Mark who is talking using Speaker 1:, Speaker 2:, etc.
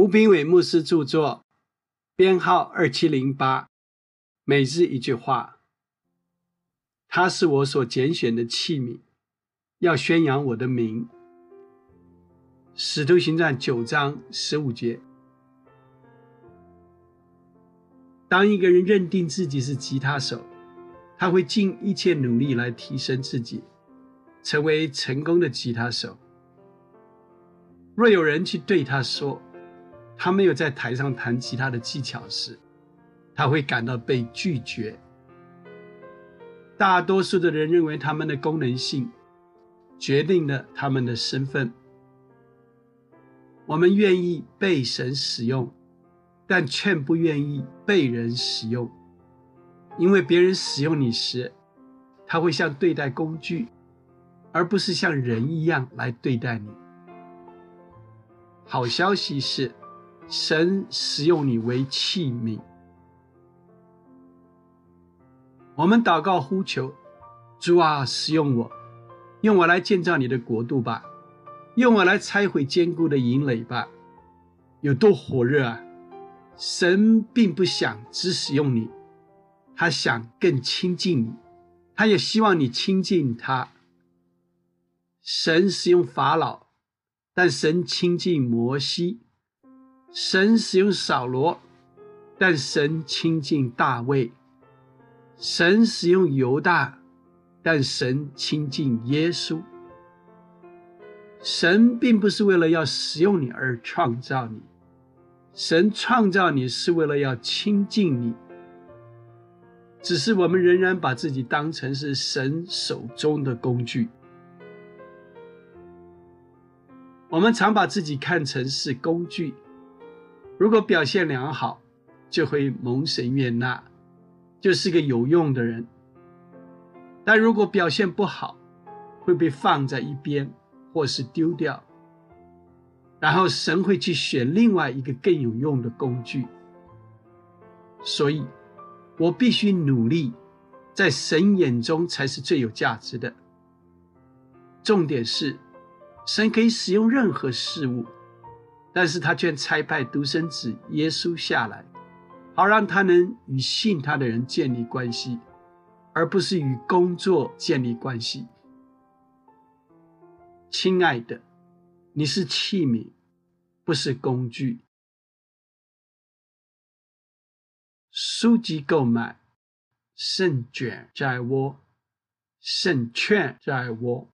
Speaker 1: 吴炳伟牧师著作，编号二七零八，每日一句话。他是我所拣选的器皿，要宣扬我的名。使徒行传九章十五节。当一个人认定自己是吉他手，他会尽一切努力来提升自己，成为成功的吉他手。若有人去对他说，他没有在台上弹吉他的技巧时，他会感到被拒绝。大多数的人认为他们的功能性决定了他们的身份。我们愿意被神使用，但却不愿意被人使用，因为别人使用你时，他会像对待工具，而不是像人一样来对待你。好消息是。神使用你为器皿，我们祷告呼求，主啊，使用我，用我来建造你的国度吧，用我来拆毁坚固的营垒吧。有多火热啊！神并不想只使用你，他想更亲近你，他也希望你亲近他。神使用法老，但神亲近摩西。神使用扫罗，但神亲近大卫；神使用犹大，但神亲近耶稣。神并不是为了要使用你而创造你，神创造你是为了要亲近你。只是我们仍然把自己当成是神手中的工具，我们常把自己看成是工具。如果表现良好，就会蒙神悦纳，就是个有用的人；但如果表现不好，会被放在一边，或是丢掉。然后神会去选另外一个更有用的工具。所以，我必须努力，在神眼中才是最有价值的。重点是，神可以使用任何事物。但是他却差派独生子耶稣下来，好让他能与信他的人建立关系，而不是与工作建立关系。亲爱的，你是器皿，不是工具。书籍购买，胜券在握，胜券在握。